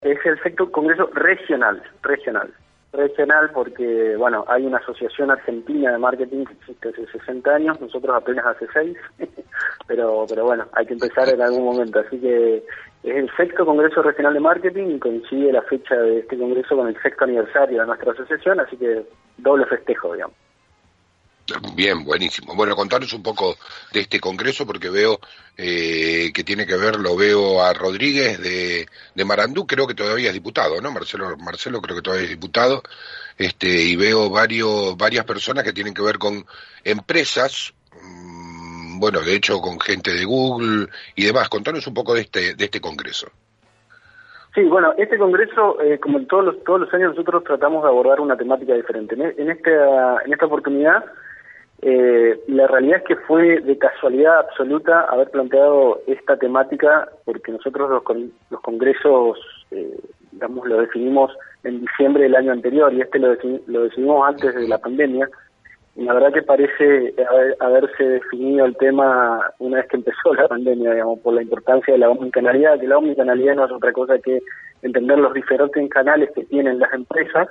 Es el sexto congreso regional, regional. Regional porque, bueno, hay una asociación argentina de marketing que existe hace 60 años, nosotros apenas hace 6, pero, pero bueno, hay que empezar en algún momento. Así que es el sexto congreso regional de marketing y coincide la fecha de este congreso con el sexto aniversario de nuestra asociación, así que doble festejo, digamos. Bien, buenísimo. Bueno, contanos un poco de este congreso porque veo eh, que tiene que ver, lo veo a Rodríguez de, de Marandú, creo que todavía es diputado, ¿no? Marcelo, Marcelo creo que todavía es diputado, este, y veo varios, varias personas que tienen que ver con empresas, mmm, bueno, de hecho con gente de Google y demás. Contanos un poco de este, de este congreso. Sí, bueno, este congreso, eh, como en todos los, todos los años, nosotros tratamos de abordar una temática diferente. En, en esta, en esta oportunidad, eh, la realidad es que fue de casualidad absoluta haber planteado esta temática porque nosotros los, con, los congresos, eh, digamos, lo definimos en diciembre del año anterior y este lo, lo decidimos antes de la pandemia. Y la verdad que parece haber, haberse definido el tema una vez que empezó la pandemia, digamos, por la importancia de la omnicanalidad, que la omnicanalidad no es otra cosa que entender los diferentes canales que tienen las empresas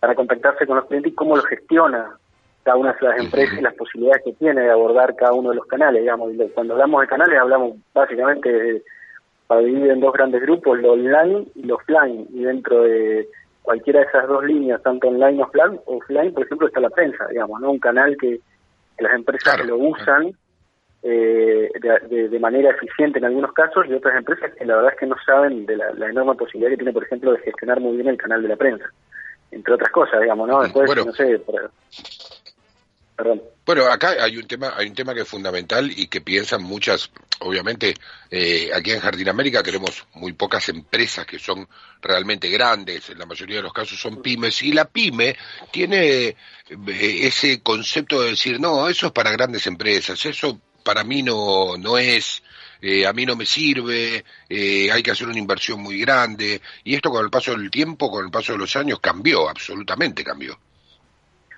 para contactarse con los clientes y cómo lo gestiona cada una de las empresas y las posibilidades que tiene de abordar cada uno de los canales, digamos. Y cuando hablamos de canales hablamos básicamente de, para dividir en dos grandes grupos, lo online y lo offline, y dentro de cualquiera de esas dos líneas, tanto online o offline, offline por ejemplo, está la prensa, digamos, ¿no? Un canal que, que las empresas lo usan eh, de, de, manera eficiente en algunos casos y otras empresas que la verdad es que no saben de la, la enorme posibilidad que tiene, por ejemplo, de gestionar muy bien el canal de la prensa, entre otras cosas, digamos, ¿no? Después, bueno. no sé, por, Bueno, acá hay un tema, hay un tema que es fundamental y que piensan muchas, obviamente, eh, aquí en Jardín América tenemos muy pocas empresas que son realmente grandes, en la mayoría de los casos son pymes, y la pyme tiene eh, ese concepto de decir, no, eso es para grandes empresas, eso para mí no, no es, eh, a mí no me sirve, hay que hacer una inversión muy grande, y esto con el paso del tiempo, con el paso de los años, cambió, absolutamente cambió.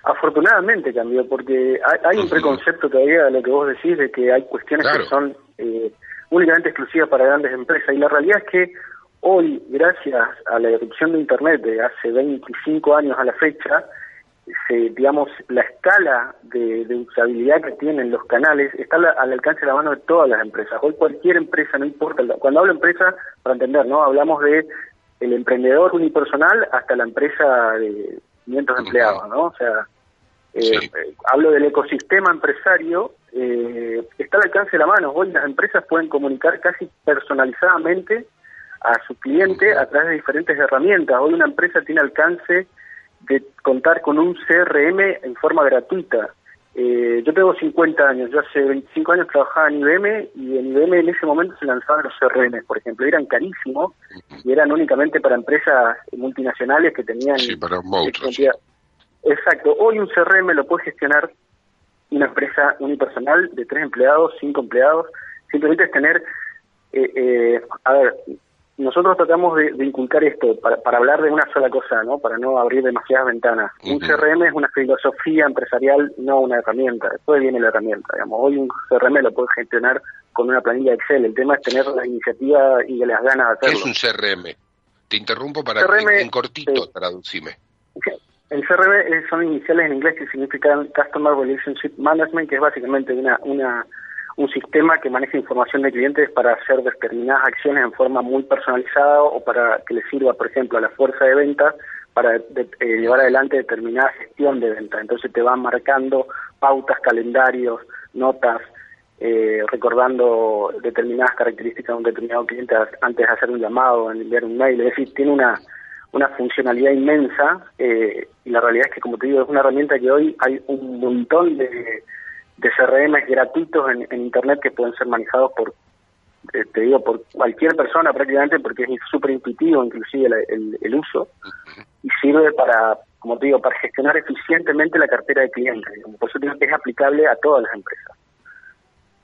Afortunadamente cambió, porque hay, hay un preconcepto todavía de lo que vos decís, de que hay cuestiones Claro. que son eh, únicamente exclusivas para grandes empresas. Y la realidad es que hoy, gracias a la erupción de Internet de hace 25 años a la fecha, se, digamos, la escala de, de usabilidad que tienen los canales está al, al alcance de la mano de todas las empresas. Hoy cualquier empresa, no importa, cuando hablo empresa, para entender, ¿no? Hablamos de el emprendedor unipersonal hasta la empresa de 500 empleados, ¿no? O sea, eh, Sí. eh, hablo del ecosistema empresario, eh, está al alcance de la mano. Hoy las empresas pueden comunicar casi personalizadamente a su cliente a través de diferentes herramientas. Hoy una empresa tiene alcance de contar con un CRM en forma gratuita. Eh, yo tengo 50 años, yo hace 25 años trabajaba en IBM y en IBM en ese momento se lanzaban los CRM, por ejemplo, eran carísimos y eran únicamente para empresas multinacionales que tenían Sí, para monstruos. cantidad- Exacto. Hoy un CRM lo puede gestionar una empresa unipersonal de tres empleados, cinco empleados. Simplemente es tener, eh, eh, a ver, nosotros tratamos de, de inculcar esto para, para hablar de una sola cosa, ¿no? Para no abrir demasiadas ventanas. Un. CRM es una filosofía empresarial, no una herramienta. Después viene la herramienta, digamos. Hoy un CRM lo puede gestionar con una planilla Excel. El tema es tener la iniciativa y las ganas de ¿Qué hacerlo. es un CRM? Te interrumpo para CRM, en, en cortito sí. traducime. El es- son iniciales en inglés que significan Customer Relationship Management, que es básicamente una, una, un sistema que maneja información de clientes para hacer determinadas acciones en forma muy personalizada o para que le sirva, por ejemplo, a la fuerza de venta para de- eh, llevar adelante determinada gestión de venta. Entonces te van marcando pautas, calendarios, notas, eh, recordando determinadas características de un determinado cliente antes de hacer un llamado, en enviar un mail. Es decir, tiene una una funcionalidad inmensa eh, y la realidad es que, como te digo, es una herramienta que hoy hay un montón de, de CRMs gratuitos en, en Internet que pueden ser manejados por eh, te digo, por cualquier persona prácticamente, porque es súper intuitivo inclusive el, el, uso, y sirve para, como te digo, para gestionar eficientemente la cartera de clientes. Por eso es aplicable a todas las empresas.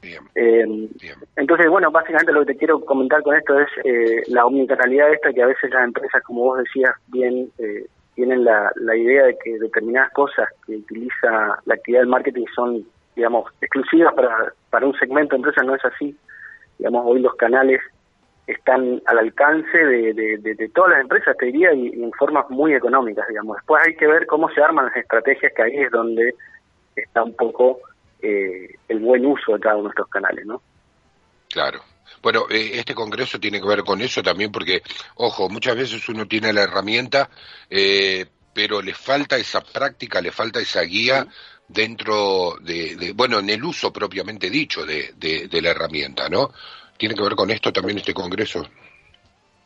Eh, entonces, bueno, básicamente lo que te quiero comentar con esto es eh, la omnicanalidad esta que a veces las empresas, como vos decías, bien eh, tienen la, la idea de que determinadas cosas que utiliza la actividad del marketing son, digamos, exclusivas para, para un segmento de empresas, no es así. Digamos, hoy los canales están al alcance de, de, todas las empresas, te diría, y, y, en formas muy económicas, digamos. Después hay que ver cómo se arman las estrategias, que ahí es donde está un poco eh, el buen uso de cada uno de estos canales, ¿no? Claro. Bueno, eh, este congreso tiene que ver con eso también porque, ojo, muchas veces uno tiene la herramienta, eh, pero le falta esa práctica, le falta esa guía dentro de, bueno, en el uso propiamente dicho de, de, la herramienta, ¿no? ¿Tiene que ver con esto también este congreso?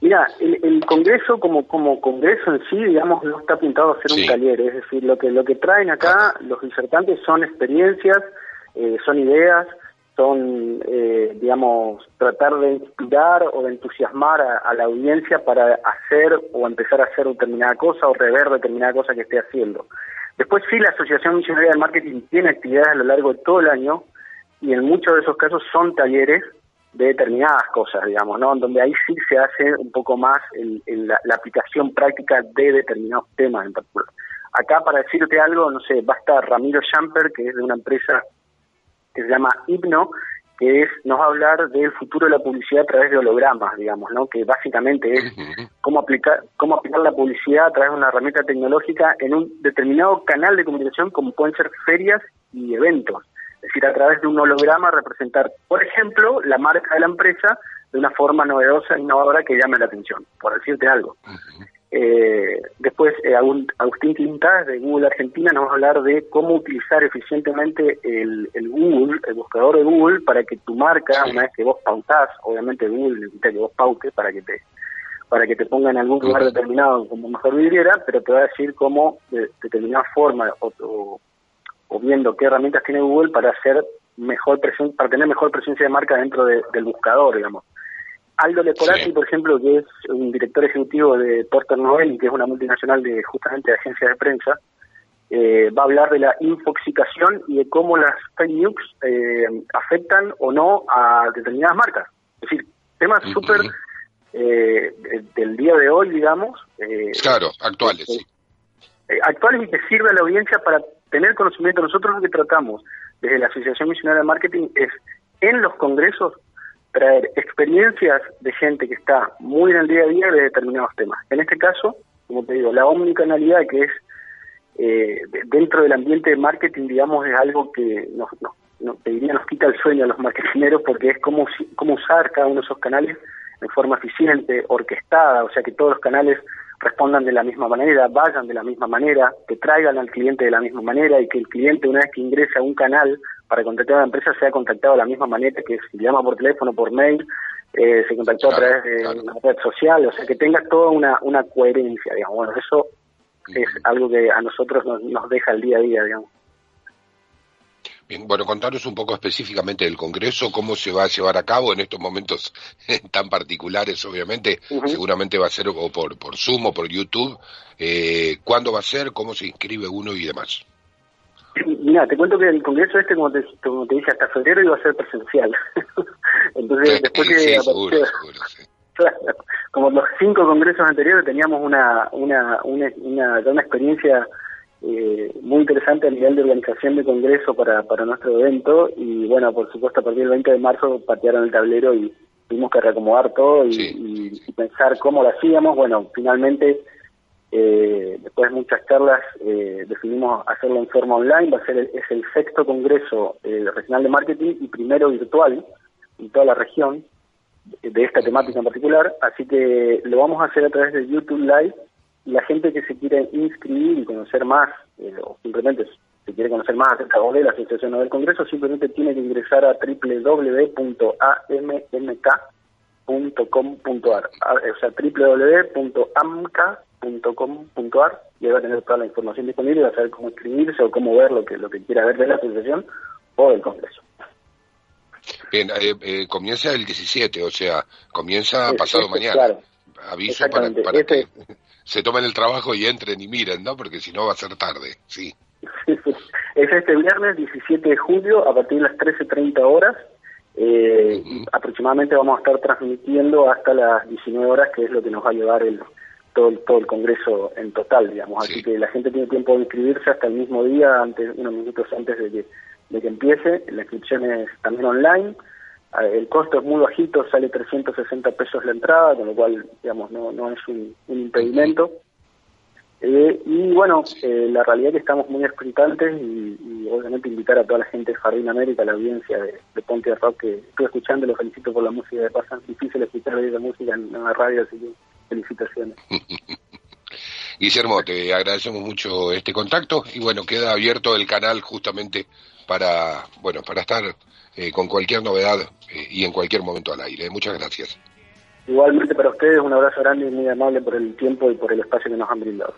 Mira, el, congreso como como congreso en sí, digamos, no está pintado a ser un taller, es decir, lo que lo que traen acá los disertantes son experiencias, eh, son ideas, son, eh, digamos, tratar de inspirar o de entusiasmar a, la audiencia para hacer o empezar a hacer determinada cosa o rever determinada cosa que esté haciendo. Después sí, la Asociación Millonaria de Marketing tiene actividades a lo largo de todo el año y en muchos de esos casos son talleres de determinadas cosas, digamos, ¿no? Donde ahí sí se hace un poco más en, la, la, aplicación práctica de determinados temas en particular. Acá, para decirte algo, no sé, va a estar Ramiro Champer, que es de una empresa que se llama Hipno, que es nos va a hablar del futuro de la publicidad a través de hologramas, digamos, ¿no? Que básicamente es cómo aplicar cómo aplicar la publicidad a través de una herramienta tecnológica en un determinado canal de comunicación como pueden ser ferias y eventos. Es decir, a través de un holograma representar, por ejemplo, la marca de la empresa de una forma novedosa e innovadora que llame la atención, por decirte algo. Eh, después, eh, Agustín Quintas de Google Argentina nos va a hablar de cómo utilizar eficientemente el, Google, el buscador de Google, para que tu marca, una vez que vos pautás, obviamente Google necesita que vos pautes para que te para que te ponga en algún lugar determinado como mejor viviera, pero te va a decir cómo, de, determinada forma, o, o, viendo qué herramientas tiene Google para hacer mejor para tener mejor presencia de marca dentro del buscador, digamos. Aldo Leporati, por ejemplo, que es un director ejecutivo de Porter Novelli, que es una multinacional de justamente de agencias de prensa, eh, va a hablar de la infoxicación y de cómo las fake news eh, afectan o no a determinadas marcas. Es decir, temas súper eh, del día de hoy, digamos. claro, actuales. actuales y que sirve a la audiencia para tener conocimiento. Nosotros lo que tratamos desde la Asociación Misionera de Marketing es en los congresos traer experiencias de gente que está muy en el día a día de determinados temas. En este caso, como te digo, la omnicanalidad que es eh, dentro del ambiente de marketing, digamos, es algo que nos, nos, te diría, nos quita el sueño a los marketineros porque es cómo, cómo usar cada uno de esos canales de forma eficiente, orquestada, o sea, que todos los canales respondan de la misma manera, vayan de la misma manera, que traigan al cliente de la misma manera y que el cliente una vez que ingresa a un canal para contactar a la empresa sea contactado de la misma manera que si llama por teléfono, por mail, eh, se contactó a través de una red social, o sea, que tenga toda una, una coherencia, digamos. Bueno, eso es algo que a nosotros nos, nos deja el día a día, digamos. Bien, bueno, contanos un poco específicamente del Congreso, cómo se va a llevar a cabo en estos momentos tan particulares, obviamente, seguramente va a ser o por, por Zoom o por YouTube, eh, cuándo va a ser, cómo se inscribe uno y demás. Mira, te cuento que el Congreso este, como te, como te dije, hasta febrero iba a ser presencial. Entonces, después que como los cinco congresos anteriores teníamos una, una, una, una, una experiencia eh, muy interesante a nivel de organización de congreso para, para nuestro evento y bueno, por supuesto a partir del 20 de marzo patearon el tablero y tuvimos que reacomodar todo y, pensar cómo lo hacíamos. Bueno, finalmente, eh, después de muchas charlas, eh, decidimos hacerlo en forma online. Va a ser el, es el sexto congreso eh, regional de marketing y primero virtual en toda la región de esta temática en particular. Así que lo vamos a hacer a través de YouTube Live y la gente que se quiere inscribir y conocer más, eh, o simplemente si quiere conocer más acerca de la Asociación del Congreso, simplemente tiene que ingresar a www.ammk.com.ar, o sea, www.amk.com.ar y ahí va a tener toda la información disponible va a saber cómo inscribirse o cómo ver lo que, lo que quiera ver de la asociación o del Congreso. Bien, eh, eh, comienza el 17, o sea, comienza pasado mañana. Claro. Aviso para, para que este se tomen el trabajo y entren y miren, ¿no? Porque si no va a ser tarde, sí. es este viernes 17 de julio a partir de las 13.30 horas. Eh, Aproximadamente vamos a estar transmitiendo hasta las 19 horas, que es lo que nos va a llevar el, todo, el, todo el congreso en total, digamos. Así que la gente tiene tiempo de inscribirse hasta el mismo día, antes unos minutos antes de que, de que empiece. La inscripción es también online. Ah, el costo es muy bajito, sale 360 pesos la entrada, con lo cual, digamos, no, no es un, impedimento. Eh, y bueno, eh, la realidad es que estamos muy expectantes y, obviamente invitar a toda la gente de Jardín América, la audiencia de, Ponte de Rock, que estuve escuchando, lo felicito por la música de Pasa. Difícil escuchar la música en, la radio, así que felicitaciones. Guillermo, te agradecemos mucho este contacto y bueno, queda abierto el canal justamente para, bueno, para estar eh, con cualquier novedad y en cualquier momento al aire. Muchas gracias. Igualmente para ustedes, un abrazo grande y muy amable por el tiempo y por el espacio que nos han brindado.